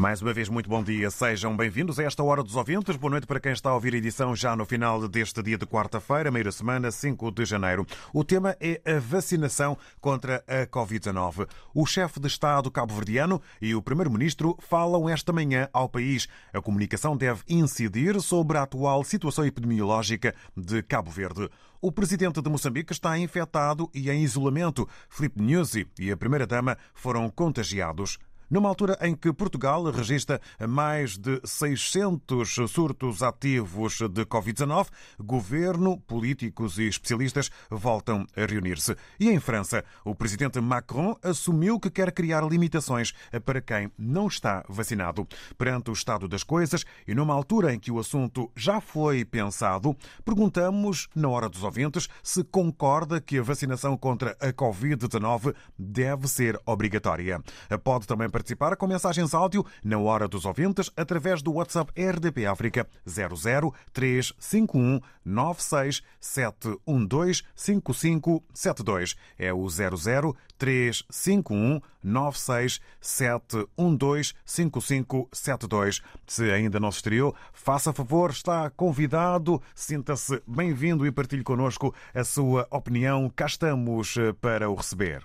Mais uma vez, muito bom dia. Sejam bem-vindos a esta Hora dos Ouvintes. Boa noite para quem está a ouvir a edição já no final deste dia de quarta-feira, meia semana, 5 de janeiro. O tema é a vacinação contra a Covid-19. O chefe de Estado cabo-verdiano e o primeiro-ministro falam esta manhã ao país. A comunicação deve incidir sobre a atual situação epidemiológica de Cabo Verde. O presidente de Moçambique está infectado e em isolamento. Filipe Nyusi e a primeira-dama foram contagiados numa altura em que Portugal registra mais de 600 surtos ativos de Covid-19, governo, políticos e especialistas voltam a reunir-se. E em França, o presidente Macron assumiu que quer criar limitações para quem não está vacinado. Perante o estado das coisas e numa altura em que o assunto já foi pensado, perguntamos, na hora dos ouvintes, se concorda que a vacinação contra a Covid-19 deve ser obrigatória. Pode também participar com mensagens áudio na hora dos ouvintes através do WhatsApp RDP África 00351 96712 5572. É o 00351 96712 5572. Se ainda não se estreou, faça favor, está convidado, sinta-se bem-vindo e partilhe connosco a sua opinião. Cá estamos para o receber.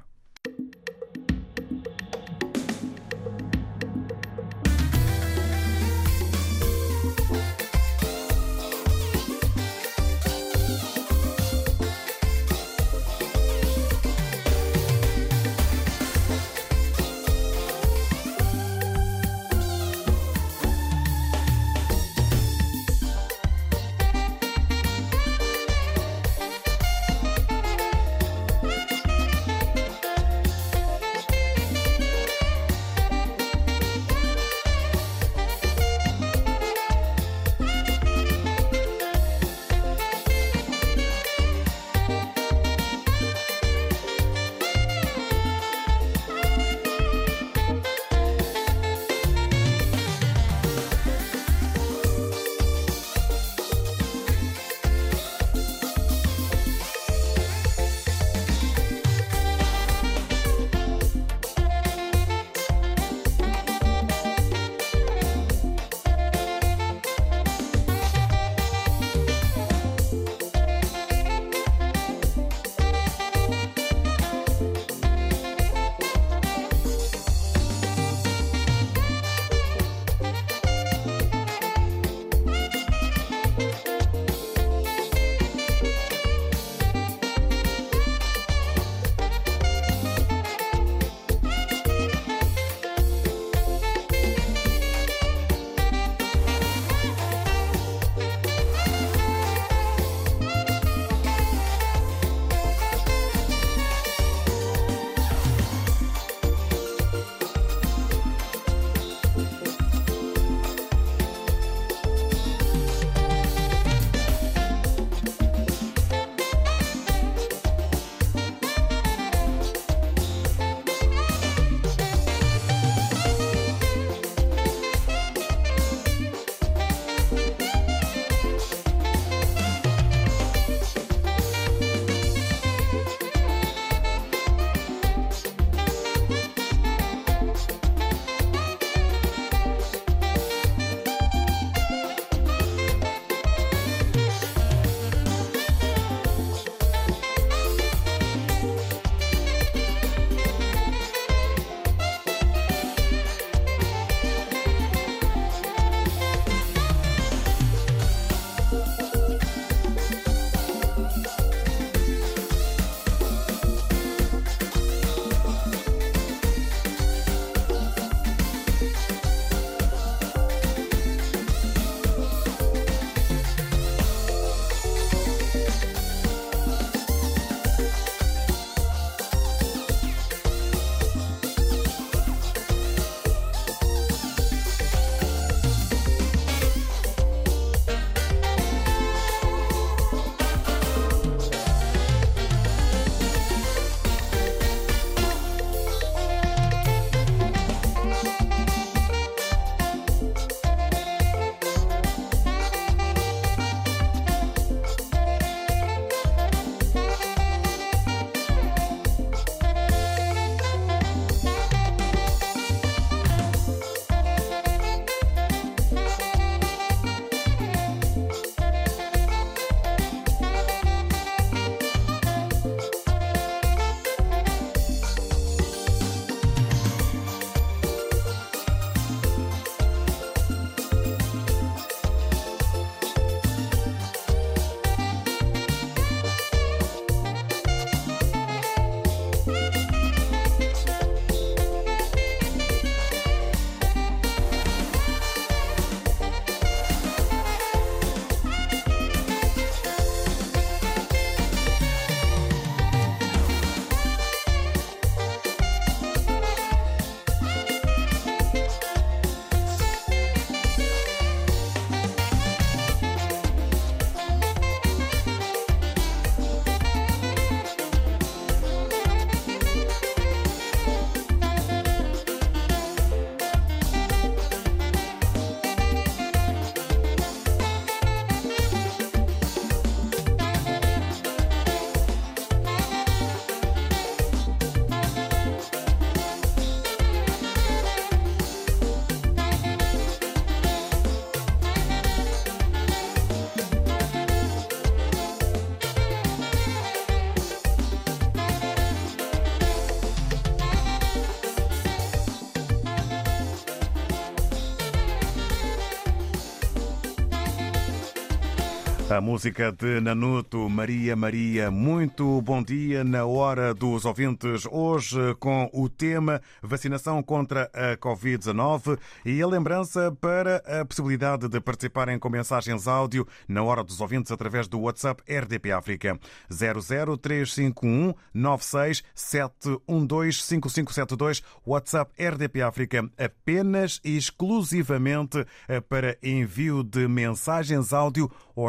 A música de Nanuto, Maria Maria, muito bom dia na hora dos ouvintes. Hoje com o tema vacinação contra a Covid-19 e a lembrança para a possibilidade de participarem com mensagens áudio na hora dos ouvintes através do WhatsApp RDP África 00351 96712 5572 WhatsApp RDP África apenas e exclusivamente para envio de mensagens áudio ou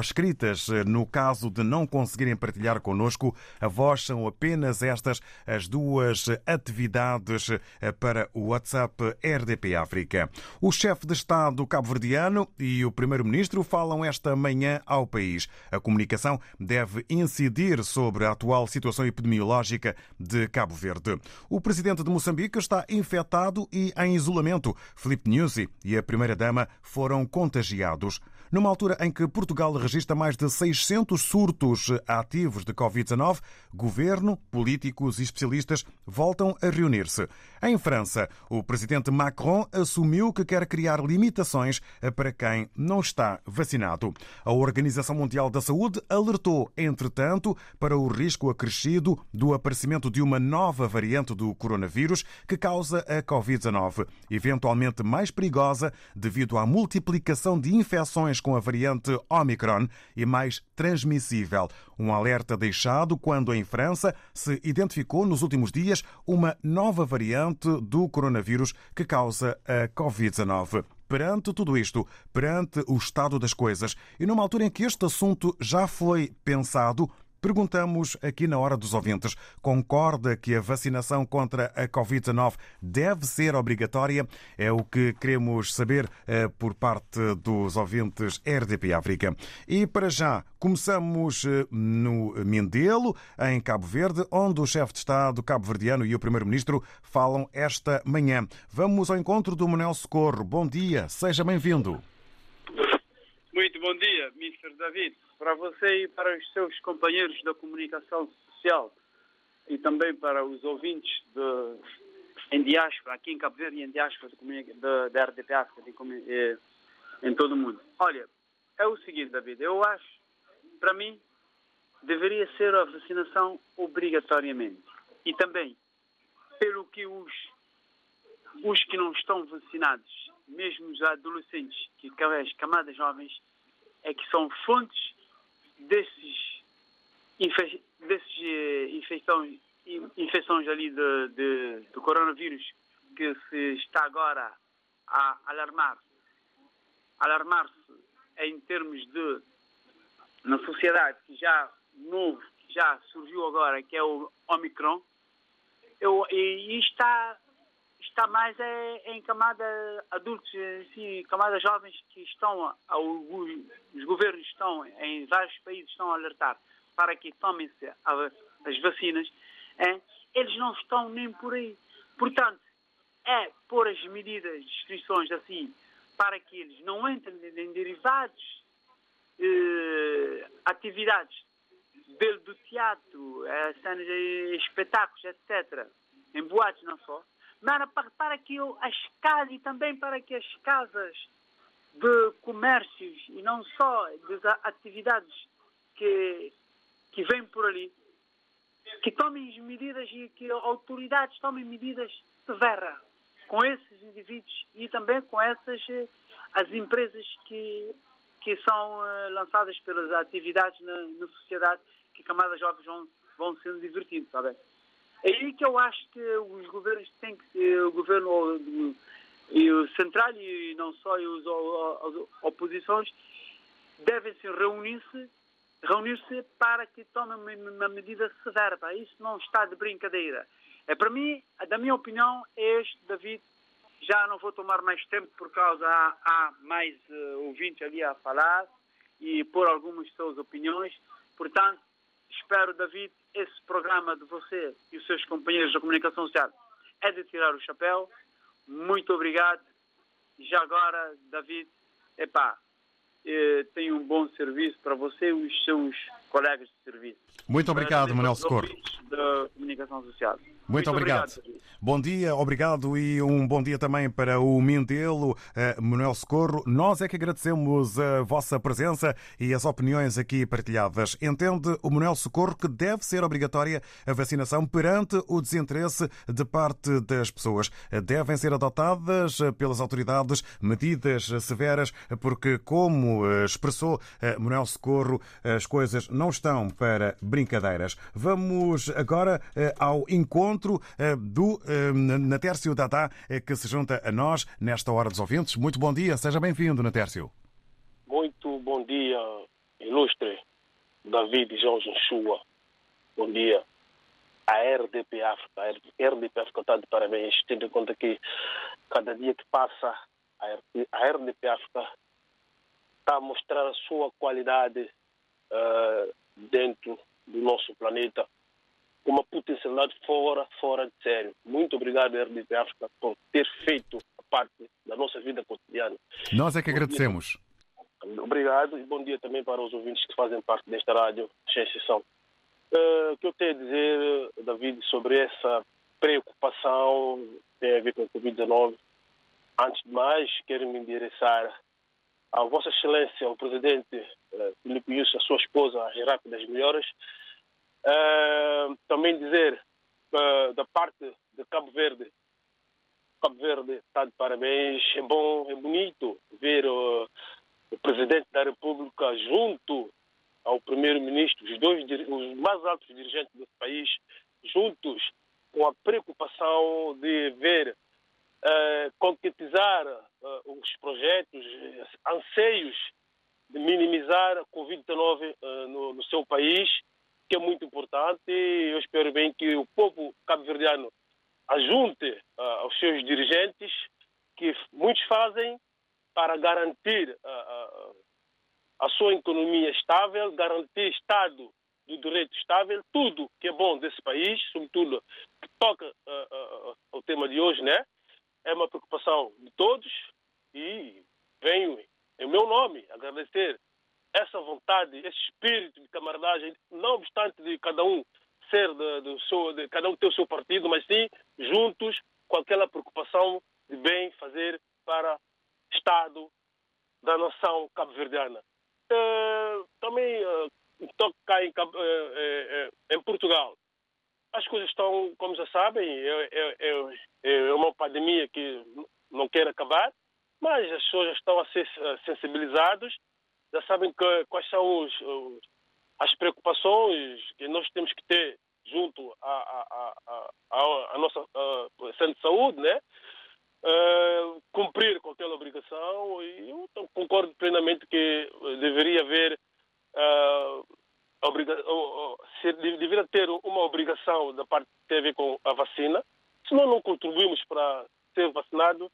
No caso de não conseguirem partilhar connosco, a voz são apenas estas as duas atividades para o WhatsApp RDP África. O chefe de Estado cabo-verdiano e o primeiro-ministro falam esta manhã ao país. A comunicação deve incidir sobre a atual situação epidemiológica de Cabo Verde. O presidente de Moçambique está infectado e em isolamento. Felipe Nyusi e a primeira-dama foram contagiados. Numa altura em que Portugal registra mais de 600 surtos ativos de Covid-19, governo, políticos e especialistas voltam a reunir-se. Em França, o presidente Macron assumiu que quer criar limitações para quem não está vacinado. A Organização Mundial da Saúde alertou, entretanto, para o risco acrescido do aparecimento de uma nova variante do coronavírus que causa a Covid-19, eventualmente mais perigosa devido à multiplicação de infecções com a variante Omicron e mais transmissível. Um alerta deixado quando em França se identificou nos últimos dias uma nova variante do coronavírus que causa a Covid-19 perante tudo isto, perante o estado das coisas, e numa altura em que este assunto já foi pensado, Perguntamos aqui na hora dos ouvintes: concorda que a vacinação contra a Covid-19 deve ser obrigatória? É o que queremos saber eh, por parte dos ouvintes RDP África. E para já, começamos eh, no Mindelo, em Cabo Verde, onde o chefe de Estado cabo-verdiano e o primeiro-ministro falam esta manhã. Vamos ao encontro do Manuel Socorro. Bom dia, seja bem-vindo. Bom dia, Mr. David para você e para os seus companheiros da comunicação social e também para os ouvintes de, em diáspora, aqui em Cabo Verde e em diáspora da RDP África, eh, em todo o mundo. Olha, é o seguinte, David, eu acho, para mim, deveria ser a vacinação obrigatoriamente. E também, pelo que os, os que não estão vacinados, mesmo os adolescentes, que as camadas jovens, é que são fontes desses, infe, desses uh, infecções, infecções ali de, de, do coronavírus que se está agora a alarmar, alarmar-se em termos de na sociedade que já novo, que já surgiu agora, que é o Omicron, eu, e, e está está mais é, em camada adultos, assim, camadas jovens que estão, os governos estão, em vários países estão a alertar para que tomem-se as vacinas, é, eles não estão nem por aí. Portanto, é pôr as medidas de restrições assim para que eles não entrem em derivados, eh, atividades do teatro, eh, cenas, espetáculos, etc., em boates não só, para, para que as casas e também para que as casas de comércios e não só das atividades que, que vêm por ali, que tomem medidas e que autoridades tomem medidas severas com esses indivíduos e também com essas as empresas que, que são uh, lançadas pelas atividades na, na sociedade que camadas jovens vão, vão sendo divertidos, sabe? É aí que eu acho que os governos têm que, o governo e o central e não só e os, as oposições devem se reunir-se reunir-se para que tomem uma medida severa. Isso não está de brincadeira. É para mim, da minha opinião, é este, David. Já não vou tomar mais tempo por causa há, há mais uh, ouvintes ali a falar e por algumas suas opiniões. Portanto, espero, David, esse programa de você e os seus companheiros da comunicação social é de tirar o chapéu. Muito obrigado. Já agora, David, epá, eh, tem um bom serviço para você e os seus colegas de serviço. Muito obrigado, Manuel Socorro. Da comunicação social. Muito, obrigado. obrigado. Bom dia, obrigado e um bom dia também para o Mindelo, eh, Manuel Socorro. Nós é que agradecemos a vossa presença e as opiniões aqui partilhadas. Entende o Manuel Socorro que deve ser obrigatória a vacinação perante o desinteresse de parte das pessoas. Devem ser adotadas pelas autoridades medidas severas, porque, como eh, expressou eh, Manuel Socorro, as coisas não estão para brincadeiras. Vamos agora ao encontro do Natércio Dadá, que se junta a nós nesta hora dos ouvintes. Muito bom dia, seja bem-vindo, Natércio. Muito bom dia, ilustre David João Joshua. Bom dia. A RDP África, a RDP África está de parabéns, tendo em conta que cada dia que passa, a RDP África está a mostrar a sua qualidade uh, dentro do nosso planeta uma potencialidade fora, fora de sério. Muito obrigado, RDP África, por ter feito parte da nossa vida cotidiana. Nós é que agradecemos. Obrigado e bom dia também para os ouvintes que fazem parte desta rádio, sem exceção. Uh, o que eu tenho a dizer, David, sobre essa preocupação tem a ver com o Covid-19. Antes de mais, quero me endereçar à Vossa Excelência, ao Presidente uh, Filipe Yusso, a sua esposa, a Gerardo das Melhoras, Uh, também dizer uh, da parte de Cabo Verde, Cabo Verde está de parabéns, é bom, é bonito ver o Presidente da República junto ao Primeiro-Ministro, os dois os mais altos dirigentes desse país, juntos com a preocupação de ver uh, concretizar os projetos, anseios de minimizar a Covid-19 no, no seu país que é muito importante. Eu espero bem que o povo cabo-verdiano ajunte uh, aos seus dirigentes, que muitos fazem para garantir uh, a sua economia estável, garantir Estado do direito estável, tudo que é bom desse país, sobretudo que toca ao tema de hoje, né? É uma preocupação de todos e venho, em meu nome, agradecer essa vontade, esse espírito de camaradagem, não obstante de cada um ser de, de seu, de cada um ter o seu partido, mas sim juntos com aquela preocupação de bem fazer para Estado da nação cabo-verdiana. Uh, também uh, toca em, uh, em, Portugal. As coisas estão, como já sabem, é, é, é, é uma pandemia que não quer acabar, mas as pessoas estão a ser sensibilizadas já sabem que, quais são os, os, as preocupações que nós temos que ter junto à, nossa centro de saúde, né? Uh, cumprir com aquela obrigação e eu concordo plenamente que deveria haver uh, obriga uh, deveria ter uma obrigação da parte que tem a ver com a vacina senão não contribuímos para ser vacinado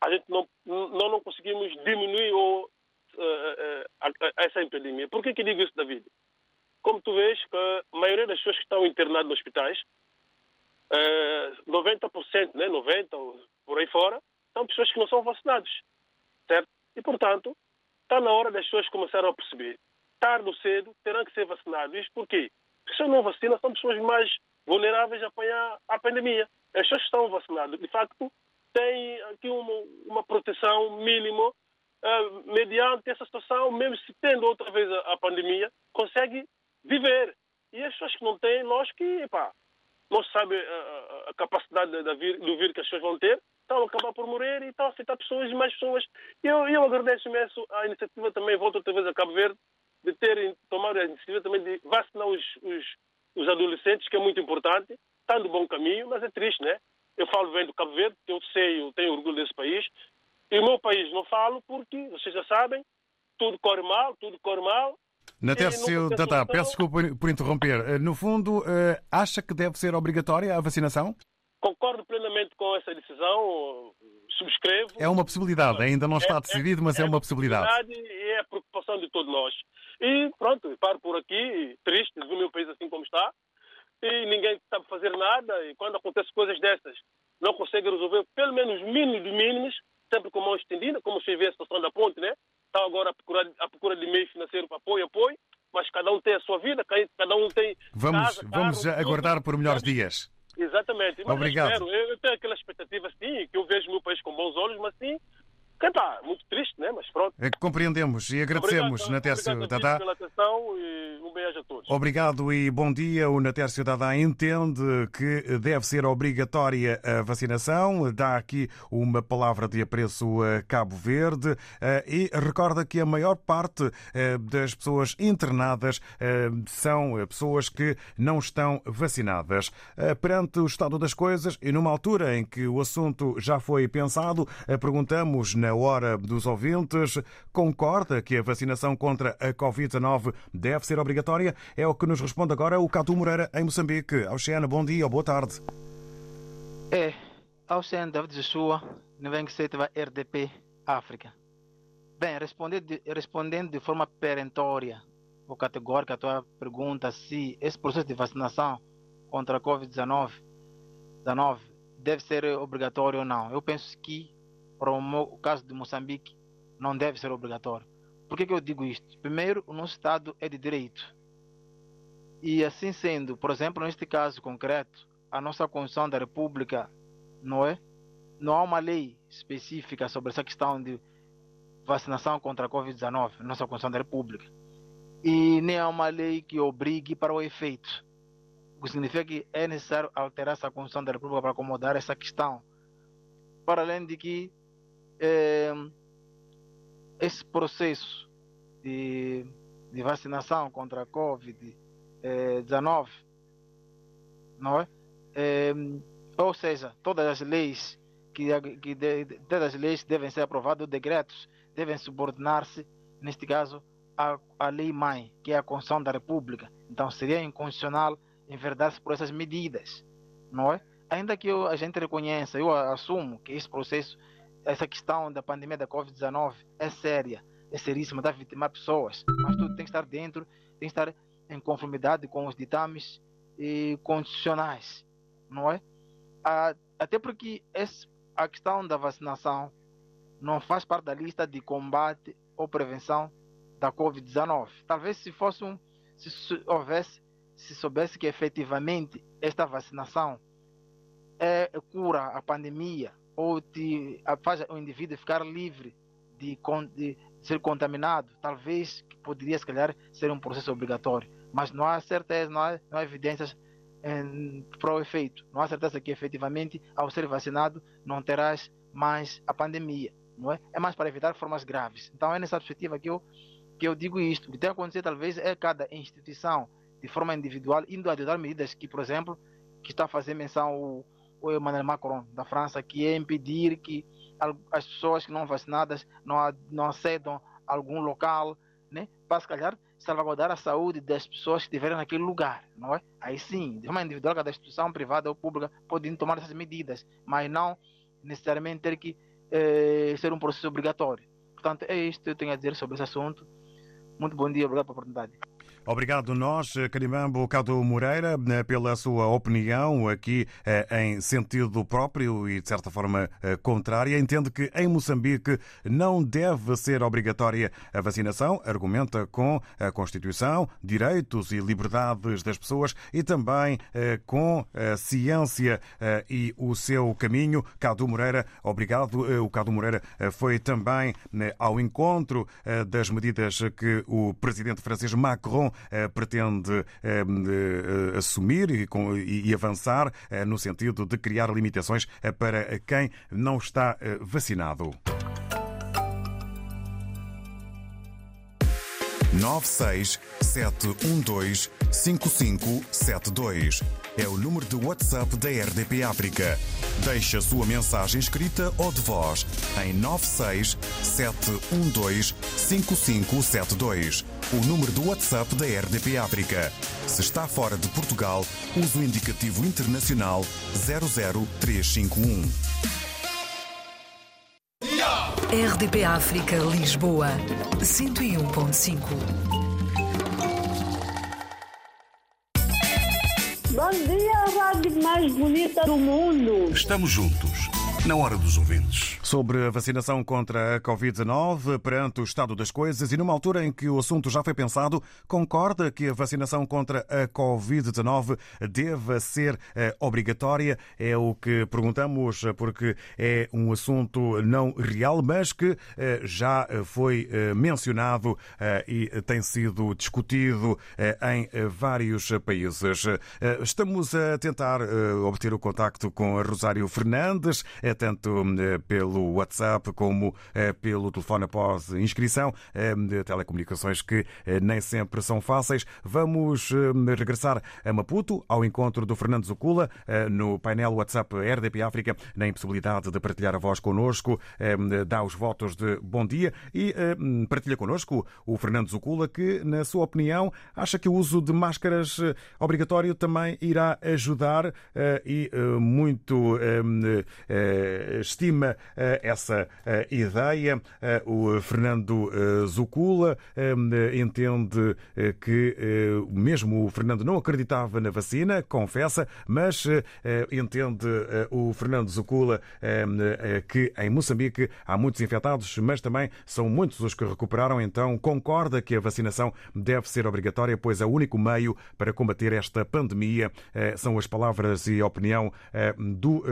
a gente não, não, não conseguimos diminuir ou uh, uh, essa epidemia. Por que, que digo isso, David? Como tu vês, a maioria das pessoas que estão internadas nos hospitais, uh, 90%, né, 90% por aí fora, são pessoas que não são vacinadas. Certo? E, portanto, está na hora das pessoas começarem a perceber. Tarde ou cedo terão que ser vacinados. Isto por quê? Porque se não vacinam, são pessoas mais vulneráveis a apanhar a pandemia. As pessoas que estão vacinadas, de facto, têm aqui uma, uma proteção mínima uh, mediante essa situação, mesmo se tendo outra vez a, a, pandemia, consegue viver. E as pessoas que não têm, nós que, epá, não sabem a, a capacidade de, de vir, do vírus que as pessoas vão ter, estão a acabar por morrer e estão a afetar pessoas e mais pessoas. Eu, eu agradeço imenso a iniciativa também, volto outra vez a Cabo Verde, de terem tomado a iniciativa também de vacinar os, os, os adolescentes, que é muito importante, está no bom caminho, mas é triste, né? Eu falo bem do Cabo Verde, eu sei, eu tenho orgulho desse país, e o meu país não falo porque, vocês já sabem, tudo corre mal, tudo corre mal. Natércio Tata, peço desculpa por interromper. Eh, no fundo, eh, acha que deve ser obrigatória a vacinação? Concordo plenamente com essa decisão, subscrevo. É uma possibilidade, ainda não está é, decidido, mas é, é uma possibilidade. E é a preocupação de todos nós. E pronto, paro por aqui, triste de ver o meu país assim como está, e ninguém sabe fazer nada, e quando acontecem coisas dessas, não consegue resolver pelo menos mínimo de mínimos, sempre com mão estendida, como se vê a situação da ponte, né? Estão agora à procura, à procura de meio financeiro para apoio, apoio, mas cada um tem a sua vida, cada um tem. Vamos, casa, vamos carro, aguardar tudo, por melhores dias. Exatamente. Mas Obrigado. Eu, espero, eu tenho aquela expectativa, sim, que eu vejo o meu país com bons olhos, mas sim, pá, muito triste, né? Mas pronto. É Compreendemos e agradecemos, Obrigado, Natércio obrigado Dadá. pela atenção e um beijo a todos. Obrigado e bom dia. O Natércio Dadá entende que deve ser obrigatória a vacinação. Dá aqui uma palavra de apreço a Cabo Verde eh, e recorda que a maior parte eh, das pessoas internadas eh, são pessoas que não estão vacinadas. Perante o estado das coisas e numa altura em que o assunto já foi pensado, perguntamos na hora dos ouvintes: concorda que a vacinação contra a Covid-19 deve ser obrigatória? É o que nos responde agora o Catu Moreira, em Moçambique. Oceana, bom dia ou boa tarde. É, Oceano David Joshua, 97 RDP, África. Bem, respondendo de, respondendo de forma perentória ou categórica a tua pergunta se esse processo de vacinação contra a Covid-19 19 deve ser obrigatório ou não. Eu penso que, para o, caso de Moçambique, não deve ser obrigatório. Por que, que eu digo isto? Primeiro, o nosso Estado é de direito. E assim sendo, por exemplo, neste caso concreto, a nossa Constituição da República não é? Não há uma lei específica sobre essa questão de vacinação contra a Covid-19 na nossa Constituição da República. E nem há uma lei que obrigue para o efeito. O que significa que é necessário alterar essa Constituição da República para acomodar essa questão. Para além de que eh, esse processo de, de vacinação contra a Covid-19, não é? é? Ou seja, todas as leis que, que de, todas as leis devem ser aprovadas, decretos devem subordinar-se, neste caso, à, à lei mãe, que é a Constituição da República. Então seria inconstitucional enverdar-se por essas medidas, não é? Ainda que eu, a gente reconheça, eu assumo que esse processo, essa questão da pandemia da Covid-19 é séria, é seríssima, dá vitimar pessoas, mas tudo tem que estar dentro, tem que estar em conformidade com os ditames e constitucionais, não é? Até porque esse, a questão da vacinação não faz parte da lista de combate ou prevenção da Covid-19. Talvez se fosse um, se houvesse, se soubesse que efetivamente esta vacinação é, cura a pandemia ou te, faz o indivíduo ficar livre de, de ser contaminado, talvez poderia se calhar ser um processo obrigatório, mas não há certeza, não há, não há evidências em, para o efeito. Não há certeza que efetivamente ao ser vacinado não terás mais a pandemia, não é? É mais para evitar formas graves. Então é nessa perspectiva que eu que eu digo isto. O que tem a acontecer talvez é cada instituição de forma individual indo adotar medidas que, por exemplo, que está a fazer menção o, o Emmanuel Macron da França, que é impedir que as pessoas que não vacinadas não, não acedam a algum local, né? Para se calhar salvaguardar a saúde das pessoas que estiverem naquele lugar, não é? Aí sim, de forma individual, cada instituição privada ou pública pode tomar essas medidas, mas não necessariamente ter que eh, ser um processo obrigatório. Portanto, é isto que eu tenho a dizer sobre esse assunto. Muito bom dia, obrigado pela oportunidade. Obrigado nós, Carimambo Cado Moreira, pela sua opinião aqui em sentido próprio e de certa forma contrária. Entende que em Moçambique não deve ser obrigatória a vacinação, argumenta com a Constituição, direitos e liberdades das pessoas e também com a ciência e o seu caminho. Cado Moreira, obrigado. O Cado Moreira foi também ao encontro das medidas que o presidente francês Macron pretende assumir e avançar no sentido de criar limitações para quem não está vacinado. 967125572 é o número de WhatsApp da RDP África. Deixe a sua mensagem escrita ou de voz em 967125572. O número do WhatsApp da RDP África. Se está fora de Portugal, use o indicativo internacional 00351. RDP África Lisboa 101.5 Bom dia, a rádio mais bonita do mundo. Estamos juntos, na hora dos ouvintes. Sobre a vacinação contra a Covid-19 perante o estado das coisas e numa altura em que o assunto já foi pensado, concorda que a vacinação contra a Covid-19 deva ser eh, obrigatória? É o que perguntamos, porque é um assunto não real, mas que eh, já foi eh, mencionado e tem sido discutido em vários países. Estamos a tentar obter o contacto com a Rosário Fernandes, tanto pelo WhatsApp como pelo telefone após inscrição de telecomunicações que nem sempre são fáceis. Vamos regressar a Maputo ao encontro do Fernando Zucula no painel WhatsApp RDP África, na impossibilidade de partilhar a voz connosco, dá os votos de bom dia e partilha connosco o Fernando Zucula que, na sua opinião, acha que o uso de máscaras obrigatório também irá ajudar e muito estima essa ideia. O Fernando Zucula entende que mesmo o Fernando não acreditava na vacina, confessa, mas entende o Fernando Zucula que em Moçambique há muitos infectados, mas também são muitos os que recuperaram, então concorda que a vacinação deve ser obrigatória, pois é o único meio para combater esta pandemia. São as palavras e a opinião do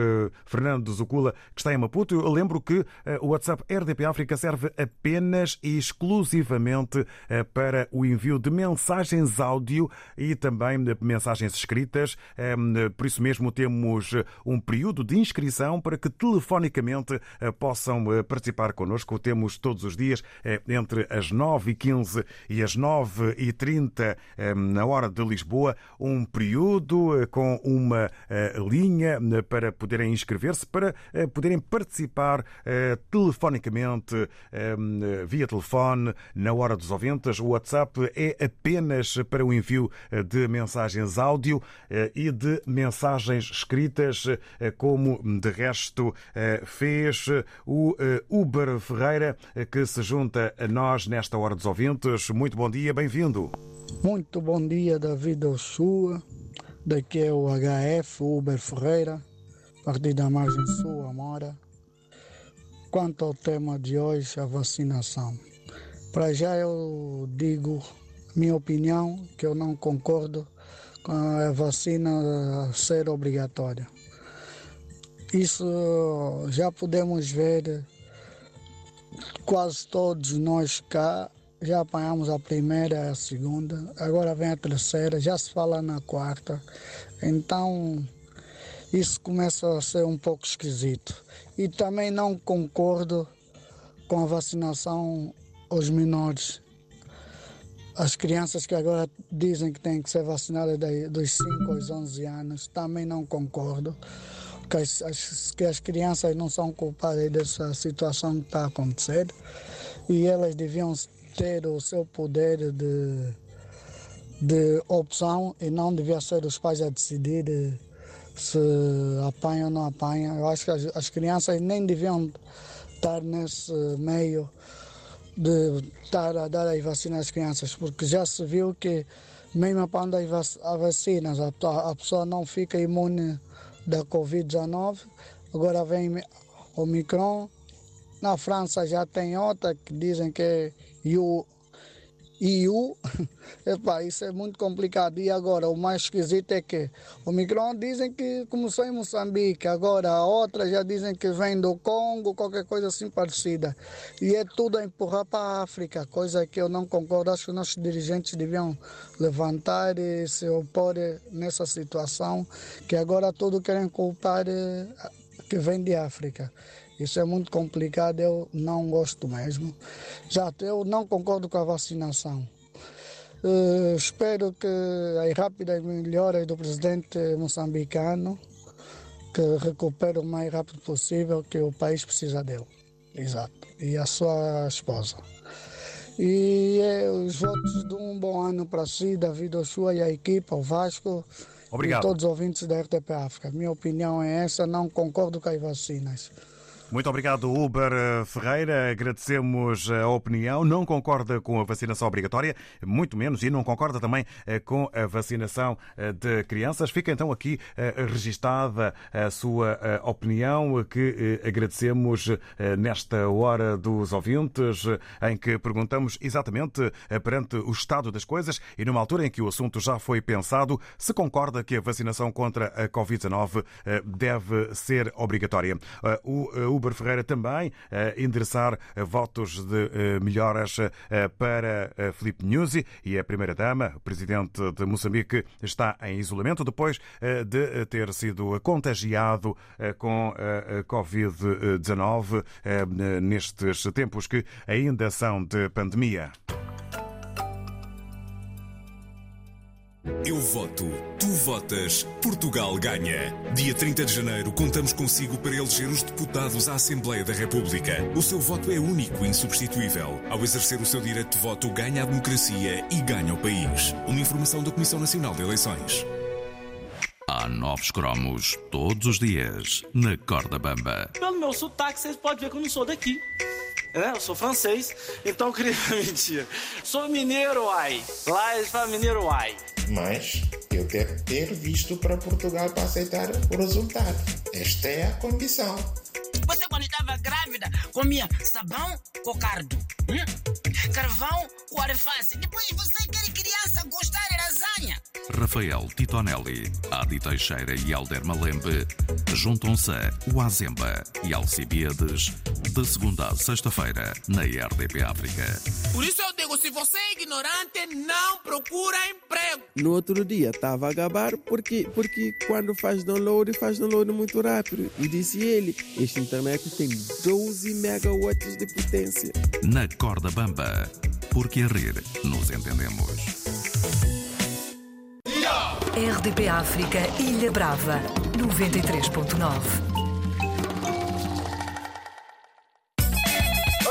Fernando Zucula, que está em Maputo. Eu lembro que o WhatsApp RDP África serve apenas e exclusivamente eh, para o envio de mensagens áudio e também mensagens escritas. Ehm, por isso mesmo temos eh, um período de inscrição para que telefonicamente eh, possam participar connosco. Temos todos os dias entre as 9h15 e as 9h30 ehm, na hora de Lisboa um período com uma linha para poderem inscrever-se, para poderem participar telefonicamente, ehm, via telefone, na hora dos ouvintes. O WhatsApp é apenas para o envio de mensagens áudio eh, e de mensagens escritas, eh, como de resto eh, fez o Uber Ferreira, que se junta a nós nesta hora dos ouvintes. Muito bom dia, bem-vindo. Muito bom dia, David Oshua. Daqui é o HF Uber Ferreira, partir da margem sul, Amora. Quanto ao tema de hoje, a vacinação. Para já eu digo minha opinião, que eu não concordo com a vacina ser obrigatória. Isso já podemos ver, quase todos nós cá já apanhamos a primeira, a segunda, agora vem a terceira, já se fala na quarta. Então isso começa a ser um pouco esquisito. E também não concordo com a vacinação aos menores. As crianças que agora dizem que têm que ser vacinadas dos 5 aos 11 anos, também não concordo. Que as, as, que as crianças não são culpadas dessa situação que está acontecendo e elas deviam ter o seu poder de, de opção e não devia ser os pais a decidir se apanha ou não apanha. Eu acho que as, as crianças nem deviam estar nesse meio de estar a dar as vacinas às crianças, porque já se viu que mesmo quando a vacinas a, a pessoa não fica imune da Covid-19, agora vem o Micron. Na França já tem outra que dizem que é EU, epá, isso é muito complicado. E agora, o mais esquisito é que o Micron dizem que começou em Moçambique, agora a outra já dizem que vem do Congo, qualquer coisa assim parecida. E é tudo a empurrar para a África, coisa que eu não concordo. Acho que os nossos dirigentes deviam levantar e se opor nessa situação, que agora tudo querem culpar eh, que vem de África. Isso é muito complicado, eu não gosto mesmo. Já eu não concordo com a vacinação. Uh, espero que as rápidas melhoras do presidente moçambicano que recupere o mais rápido possível, que o país precisa dele. Exato. E a sua esposa. E é, os votos de um bom ano para si, David Oshua e a equipa, o Vasco. Obrigado. E todos os ouvintes da RTP África. Minha opinião é essa, não concordo com as vacinas. Muito obrigado, Uber Ferreira. Agradecemos a opinião. Não concorda com a vacinação obrigatória, muito menos, e não concorda também eh, com a vacinação eh, de crianças. Fica então aqui eh, registada a sua opinião, que agradecemos nesta hora dos ouvintes, em que perguntamos exatamente perante o estado das coisas e numa altura em que o assunto já foi pensado, se concorda que a vacinação contra a Covid-19 deve ser obrigatória. O Uber Ferreira também endereçar votos de melhoras para Felipe Nyusi e a primeira-dama, o presidente de Moçambique, está em isolamento depois de ter sido contagiado com a Covid-19 nestes tempos que ainda são de pandemia. Eu voto, tu votas, Portugal ganha. Dia 30 de janeiro, contamos consigo para eleger os deputados à Assembleia da República. O seu voto é único e insubstituível. Ao exercer o seu direito de voto, ganha a democracia e ganha o país. Uma informação da Comissão Nacional de Eleições. Há novos cromos todos os dias na Corda Bamba. Pelo meu sotaque, vocês podem ver que eu não sou daqui. É, eu sou francês, então eu queria mentir. Sou mineiro, ai. Lá eles falam mineiro, ai mas eu quero ter visto para Portugal para aceitar o resultado. Esta é a condição. Você, quando estava grávida, comia sabão com cardo, hum? carvão com arefáce. Depois você quer criança gostar de lasanha. Rafael Titonelli, Adi Teixeira e Alder Malembe juntam-se a Oazemba e Alcibiades de segunda a sexta-feira na RDP África. Por isso eu digo, se você é ignorante, não procura emprego. No outro dia estava a gabar porque, porque quando faz download, faz download muito rápido. E disse ele, este internet tem 12 megawatts de potência. Na corda bamba, porque a rir nos entendemos. RDP África, Ilha Brava, 93.9.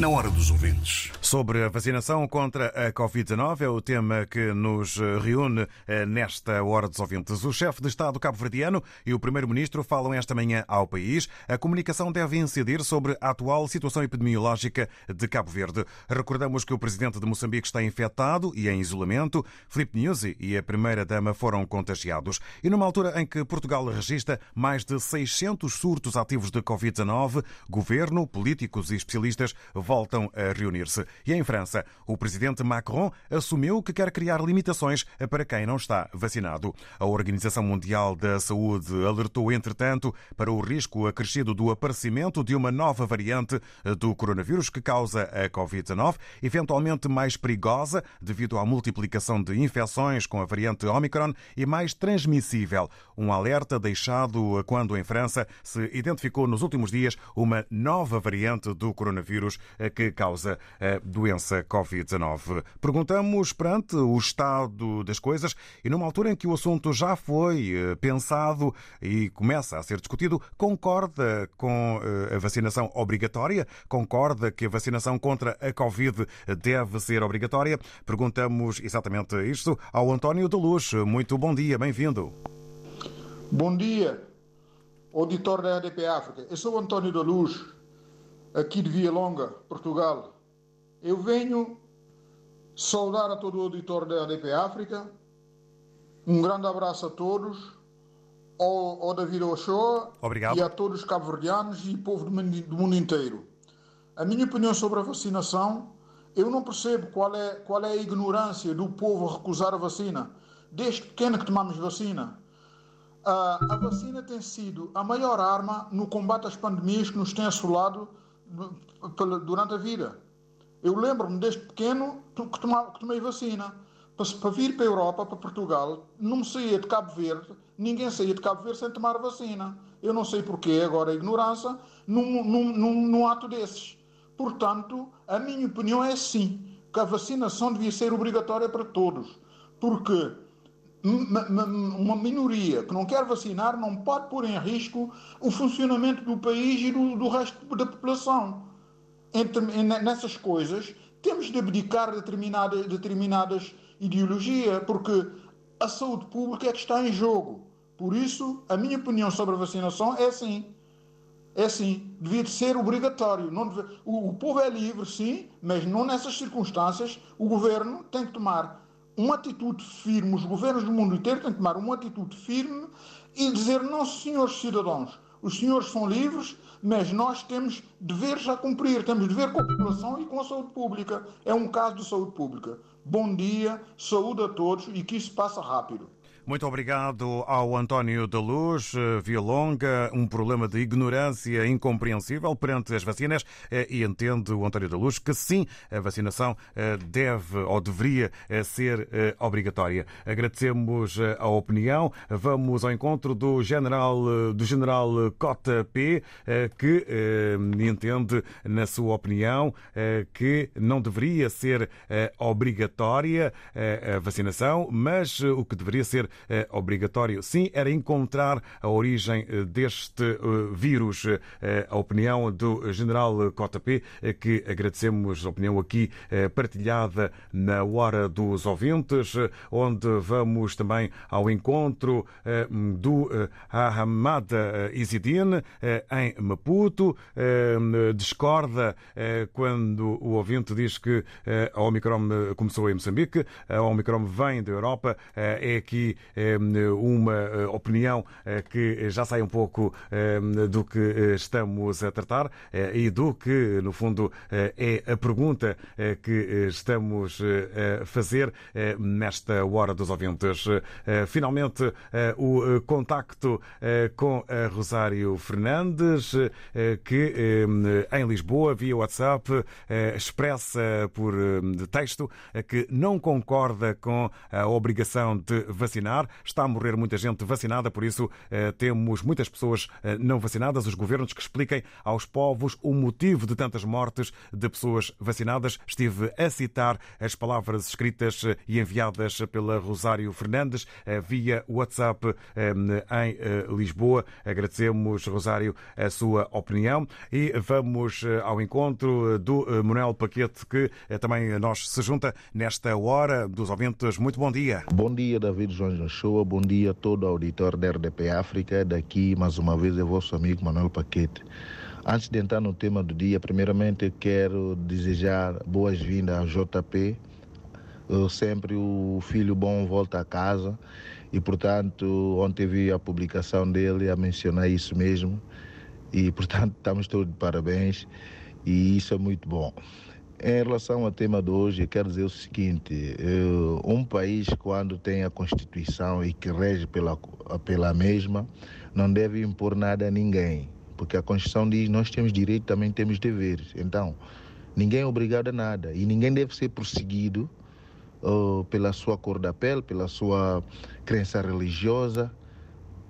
na hora dos ouvintes. Sobre a vacinação contra a Covid-19 é o tema que nos reúne eh, nesta Hora dos Ouvintes. O chefe de Estado cabo-verdiano e o primeiro-ministro falam esta manhã ao país. A comunicação deve incidir sobre a atual situação epidemiológica de Cabo Verde. Recordamos que o presidente de Moçambique está infectado e em isolamento. Filipe Nyusi e a primeira-dama foram contagiados. E numa altura em que Portugal registra mais de 600 surtos ativos de Covid-19, governo, políticos e especialistas voltam a reunir-se. E em França, o presidente Macron assumiu que quer criar limitações para quem não está vacinado. A Organização Mundial da Saúde alertou, entretanto, para o risco acrescido do aparecimento de uma nova variante do coronavírus que causa a Covid-19, eventualmente mais perigosa devido à multiplicação de infecções com a variante Omicron e mais transmissível. Um alerta deixado quando em França se identificou nos últimos dias uma nova variante do coronavírus que causa a doença Covid-19. Perguntamos perante o estado das coisas e numa altura em que o assunto já foi eh, pensado e começa a ser discutido, concorda com eh, a vacinação obrigatória? Concorda que a vacinação contra a Covid deve ser obrigatória? Perguntamos exatamente isto ao António de Luz. Muito bom dia, bem-vindo. Bom dia, auditor da ADP África. Eu sou António da Luz, aqui de Via Longa, Portugal. Eu venho saudar a todo o auditor da ADP África. Um grande abraço a todos, ao, ao David Ochoa Obrigado. e a todos os cabo-verdianos e povo do mundo, do mundo inteiro. A minha opinião sobre a vacinação, eu não percebo qual é, qual é a ignorância do povo a recusar a vacina. Desde pequeno que tomamos vacina. A, a vacina tem sido a maior arma no combate às pandemias que nos tem assolado durante a vida. Eu lembro-me desde pequeno que, tomava, que tomei vacina. Para, para, vir para a Europa, para Portugal, não saía de Cabo Verde, ninguém saía de Cabo Verde sem tomar vacina. Eu não sei porquê, agora a ignorância, num, num, num, num ato desses. Portanto, a minha opinião é sim, que a vacinação devia ser obrigatória para todos. Porque uma minoria que não quer vacinar não pode pôr em risco o funcionamento do país e do, do resto da população. Entre, nessas coisas temos de abdicar determinada, determinadas ideologias, porque a saúde pública é que está em jogo. Por isso, a minha opinião sobre a vacinação é assim. É assim, devia de ser obrigatório. Não deve... o, o povo é livre, sim, mas não nessas circunstâncias. O governo tem que tomar uma atitude firme, os governos do mundo inteiro têm que tomar uma atitude firme e dizer: não, senhores cidadãos, os senhores são livres, mas nós temos deveres a cumprir, temos dever com a população e com a saúde pública. É um caso de saúde pública. Bom dia, saúde a todos e que isso passe rápido. Muito obrigado ao António da Luz, Via Longa, um problema de ignorância incompreensível perante as vacinas e entende o António da Luz que sim, a vacinação deve ou deveria ser obrigatória. Agradecemos a opinião. Vamos ao encontro do general, do general Cota P, que entende, na sua opinião, que não deveria ser obrigatória a vacinação, mas o que deveria ser obrigatório, sim, era encontrar a origem deste vírus. A opinião do general Cota P, que agradecemos a opinião aqui partilhada na Hora dos Ouvintes, onde vamos também ao encontro do Ahmad Izidine em Maputo. Discorda quando o ouvinte diz que a Omicron começou em Moçambique, a Omicron vem da Europa, é aqui uma opinião que já sai um pouco do que estamos a tratar e do que, no fundo, é a pergunta que estamos a fazer nesta Hora dos Ouvintes. Finalmente, o contacto com a Rosário Fernandes, que em Lisboa, via WhatsApp, expressa por texto que não concorda com a obrigação de vacinar. Está a morrer muita gente vacinada, por isso temos muitas pessoas não vacinadas. Os governos que expliquem aos povos o motivo de tantas mortes de pessoas vacinadas. Estive a citar as palavras escritas e enviadas pela Rosário Fernandes via WhatsApp em Lisboa. Agradecemos, Rosário, a sua opinião e vamos ao encontro do Manuel Paquete, que também nós se junta nesta hora dos ouvintes. Muito bom dia. Bom dia, David João Joshua. Bom dia a todo auditor da RDP África. Daqui, mais uma vez, é vosso amigo Manuel Paquete. Antes de entrar no tema do dia, primeiramente quero desejar boas-vindas ao JP. Sempre o filho bom volta a casa e, portanto, ontem vi a publicação dele a mencionar isso mesmo. E, portanto, estamos todos de parabéns e isso é muito bom. Em relação ao tema de hoje, quero dizer o seguinte: um país, quando tem a Constituição e que rege pela, pela mesma, não deve impor nada a ninguém, porque a Constituição diz que nós temos direito também temos deveres. Então, ninguém é obrigado a nada e ninguém deve ser perseguido uh, pela sua cor da pele, pela sua crença religiosa.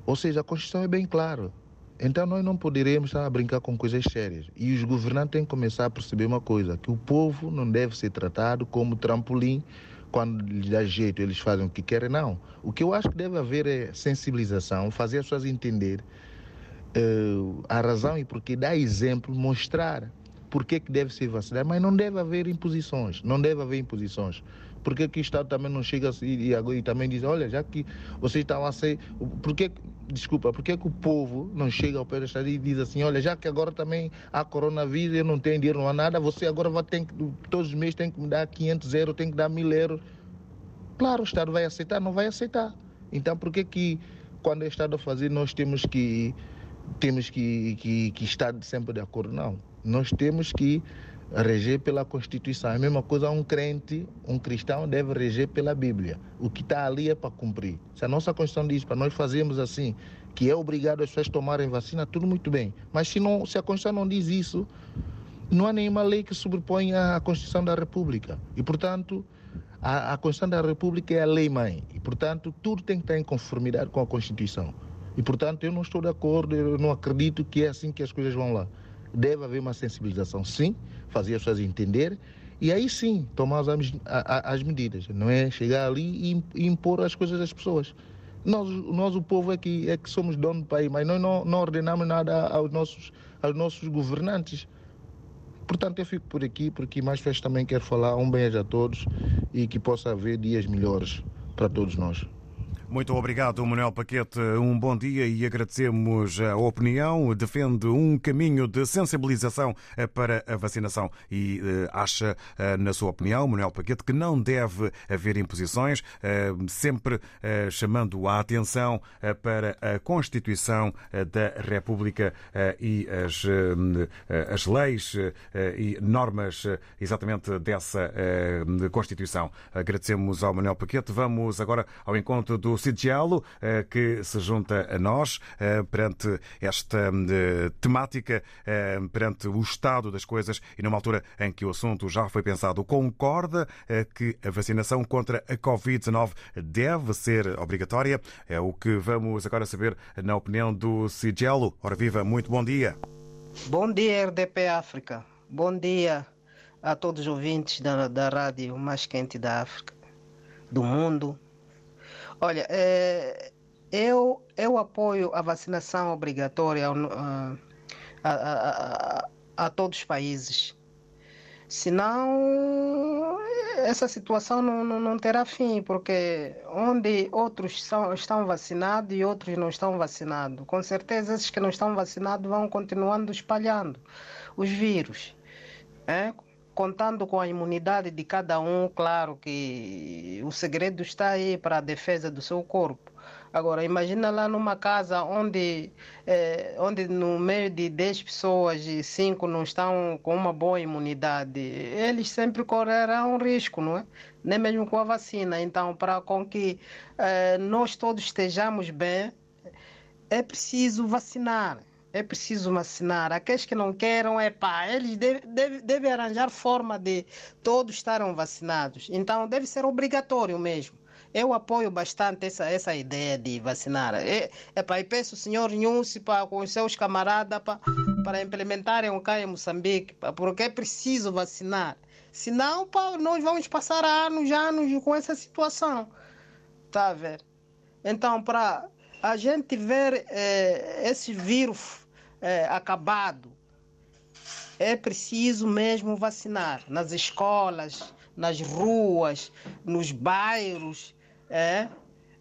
Ou seja, a Constituição é bem clara. Então nós não poderemos estar a brincar com coisas sérias. E os governantes têm que começar a perceber uma coisa, que o povo não deve ser tratado como trampolim, quando lhes dá jeito eles fazem o que querem, não. O que eu acho que deve haver é sensibilização, fazer as pessoas entender uh, a razão e porque dá exemplo, mostrar por que, que deve ser vacinado, mas não deve haver imposições, não deve haver imposições. Por que, o Estado também não chega e, e, e também diz, olha, já que vocês estão a ser... Por que, desculpa, por que, o povo não chega ao pé do Estado e diz assim, olha, já que agora também há coronavírus, eu não tenho dinheiro, não há nada, você agora vai ter que, todos os meses tem que me dar 500 euros, tem que dar 1000 euros. Claro, o Estado vai aceitar? Não vai aceitar. Então, por que que quando o Estado a fazer, nós temos que, temos que, que, que estar sempre de acordo? Não. Nós temos que reger pela Constituição. É a mesma coisa um crente, um cristão deve reger pela Bíblia. O que está ali é para cumprir. Se a nossa Constituição diz para nós fazermos assim, que é obrigado as pessoas tomarem vacina, tudo muito bem. Mas se, não, se a Constituição não diz isso, não há nenhuma lei que sobrepõe à Constituição da República. E, portanto, a, a Constituição da República é a lei-mãe. E, portanto, tudo tem que estar em conformidade com a Constituição. E, portanto, eu não estou de acordo, eu não acredito que é assim que as coisas vão lá. Deve haver uma sensibilização, sim, fazer as pessoas entender e aí sim tomar as, as medidas. Não é chegar ali e impor as coisas às pessoas. Nós, nós o povo, é que, é que somos dono do país, mas nós não, não ordenamos nada aos nossos, aos nossos governantes. Portanto, eu fico por aqui, porque mais vezes também quero falar um beijo a todos e que possa haver dias melhores para todos nós. Muito obrigado, Manuel Paquete. Um bom dia e agradecemos a opinião. Defende um caminho de sensibilização para a vacinação e acha, na sua opinião, Manuel Paquete, que não deve haver imposições, sempre chamando a atenção para a Constituição da República e as, as leis e normas exatamente dessa Constituição. Agradecemos ao Manuel Paquete. Vamos agora ao encontro do Cigielo, eh, que se junta a nós eh, perante esta eh, temática, perante o estado das coisas e numa altura em que o assunto já foi pensado. Concorda que a vacinação contra a Covid-19 deve ser obrigatória? É o que vamos agora saber na opinião do Cigielo. Ora viva, muito bom dia. Bom dia, RDP África. Bom dia a todos os ouvintes da, da rádio mais quente da África, do mundo. Olha, é, eu, eu apoio a vacinação obrigatória a, a, a, a, todos os países. Senão, essa situação não, não, não, terá fim, porque onde outros são, estão vacinados e outros não estão vacinados, com certeza esses que não estão vacinados vão continuando espalhando os vírus. É? Contando com a imunidade de cada um, claro que o segredo está aí para a defesa do seu corpo. Agora, imagina lá numa casa onde, é, onde no meio de 10 pessoas, e 5 não estão com uma boa imunidade. Eles sempre correrão risco, não é? Nem mesmo com a vacina. Então, para com que é, nós todos estejamos bem, é preciso vacinar é preciso vacinar. Aqueles que não querem, é pá, eles devem deve, deve arranjar forma de todos estarem vacinados. Então, deve ser obrigatório mesmo. Eu apoio bastante essa, essa ideia de vacinar. É, para, e peço o senhor para, com os seus camaradas para, implementarem o CAI em Moçambique, pá, porque é preciso vacinar. Senão, pá, nós vamos passar anos, anos com essa situação. Tá ver? Então, para a gente ver eh, esse vírus é, acabado, é preciso mesmo vacinar nas escolas, nas ruas, nos bairros, é,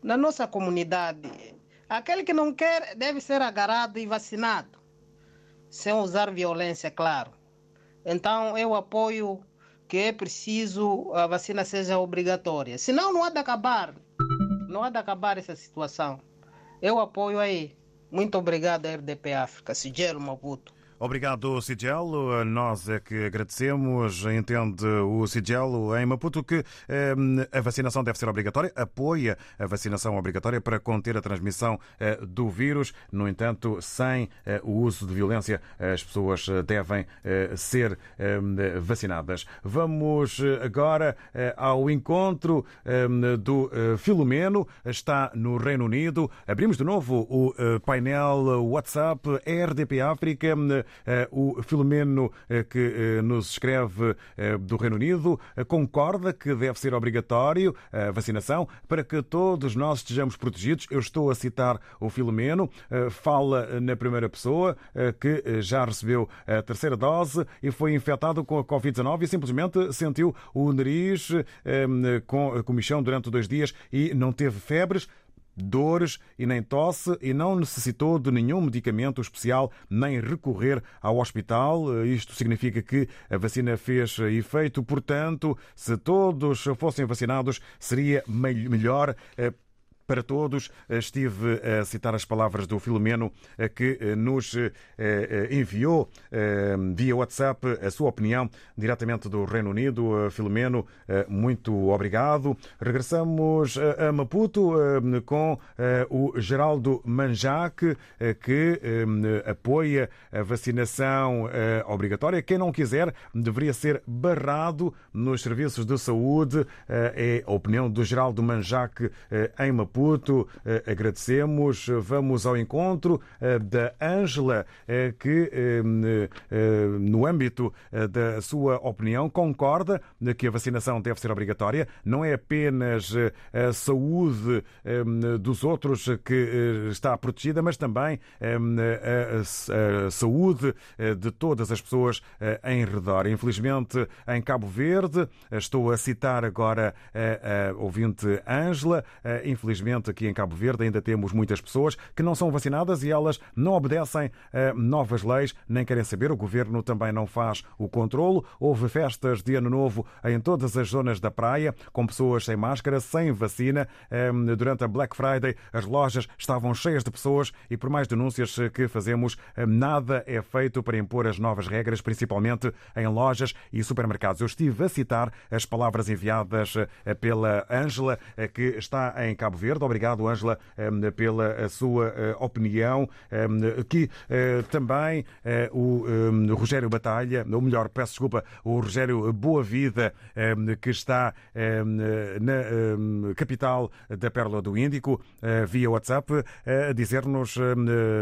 na nossa comunidade. Aquele que não quer deve ser agarrado e vacinado, sem usar violência, claro. Então eu apoio que é preciso a vacina seja obrigatória. Senão não há de acabar. Não há de acabar essa situação. Eu apoio aí. Muito obrigado, RDP África. Sigelo Maputo. Obrigado, Sigelo. Nós é que agradecemos. Entende o Sigelo em Maputo que eh, a vacinação deve ser obrigatória, apoia a vacinação obrigatória para conter a transmissão eh, do vírus. No entanto, sem eh, o uso de violência, as pessoas devem ser vacinadas. Vamos agora ao encontro do Filomeno. Está no Reino Unido. Abrimos de novo o painel WhatsApp RDP África eh, o Filomeno, eh, que eh, nos escreve do Reino Unido, concorda que deve ser obrigatório a vacinação para que todos nós estejamos protegidos. Eu estou a citar o Filomeno, fala na primeira pessoa que já recebeu a terceira dose e foi infectado com a Covid-19 e simplesmente sentiu o nariz com a comichão durante dois dias e não teve febres dores e nem tosse e não necessitou de nenhum medicamento especial nem recorrer ao hospital. Isto significa que a vacina fez efeito, portanto, se todos fossem vacinados, seria melhor eh, para todos. Estive a citar as palavras do Filomeno eh, que eh, nos eh, enviou via WhatsApp a sua opinião diretamente do Reino Unido. Filomeno, muito obrigado. Regressamos a Maputo com o Geraldo Manjac, que apoia a vacinação obrigatória. Quem não quiser deveria ser barrado nos serviços de saúde. É a opinião do Geraldo Manjac em Maputo. Maputo. Agradecemos. Vamos ao encontro da Ângela, que, no âmbito da sua opinião, concorda que a vacinação deve ser obrigatória. Não é apenas a saúde dos outros que está protegida, mas também a saúde de todas as pessoas em redor. Infelizmente, em Cabo Verde, estou a citar agora a ouvinte Ângela, infelizmente aqui em Cabo Verde ainda temos muitas pessoas que não são vacinadas e elas não obedecem a novas leis, nem querem saber. O governo também não faz o controlo. Houve festas de Ano Novo em todas as zonas da praia, com pessoas sem máscara, sem vacina. Durante a Black Friday, as lojas estavam cheias de pessoas e, por mais denúncias que fazemos, nada é feito para impor as novas regras, principalmente em lojas e supermercados. Eu estive a citar as palavras enviadas eh, pela Ângela, eh, que está em Cabo Verde. Obrigado, Ângela, pela sua eh, opinião, que também o Rogério Batalha, ou melhor, peço desculpa, o Rogério Boa Vida, que está na capital da Pérola do Índico, via WhatsApp, a dizer-nos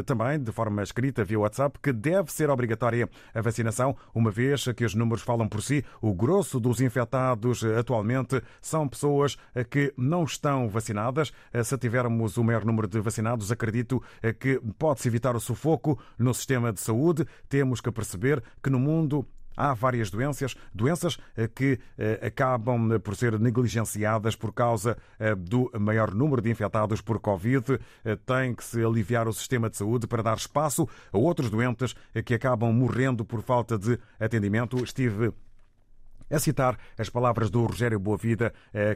também, de forma escrita, via WhatsApp, que deve ser obrigatória a vacinação, uma vez que os números falam por si. O grosso dos infectados atualmente são pessoas que não estão vacinadas. Se tivermos o maior número de vacinados, acredito que pode-se evitar o sufoco no sistema de saúde. Temos que perceber que no mundo há várias doenças, doenças que acabam por ser negligenciadas por causa do maior número de infectados por Covid. Tem que se aliviar o sistema de saúde para dar espaço a outros doentes que acabam morrendo por falta de atendimento. Estive a citar as palavras do Rogério Boavida,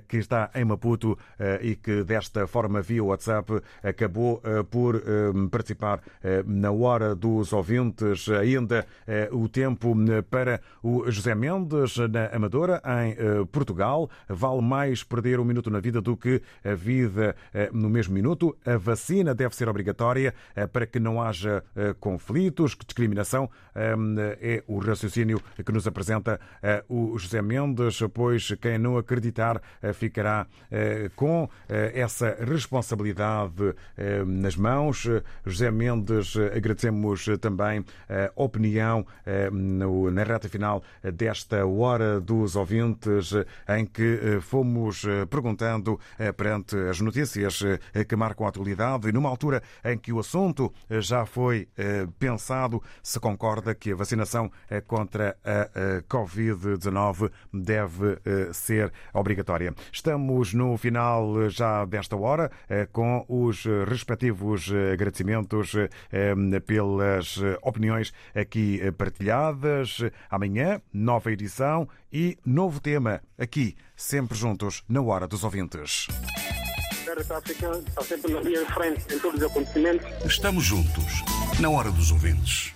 que está em Maputo e que desta forma, via WhatsApp, acabou por participar na hora dos ouvintes. Ainda o tempo para o José Mendes na Amadora, em Portugal. Vale mais perder um minuto na vida do que a vida no mesmo minuto. A vacina deve ser obrigatória para que não haja conflitos, discriminação. É o raciocínio que nos apresenta o José Mendes, pois quem não acreditar eh, ficará eh, com eh, essa responsabilidade nas mãos. José Mendes, agradecemos também a opinião na reta final desta Hora dos Ouvintes, em que fomos perguntando perante as notícias que marcam a atualidade e numa altura em que o assunto já foi pensado, se concorda que a vacinação contra a Covid-19 deve eh, ser obrigatória. Estamos no final eh, já desta hora eh, com os respectivos agradecimentos pelas opiniões aqui partilhadas. Amanhã, nova edição e novo tema aqui, sempre juntos, na Hora dos Ouvintes. está sempre na linha de frente em todos os acontecimentos. Estamos juntos, na Hora dos Ouvintes.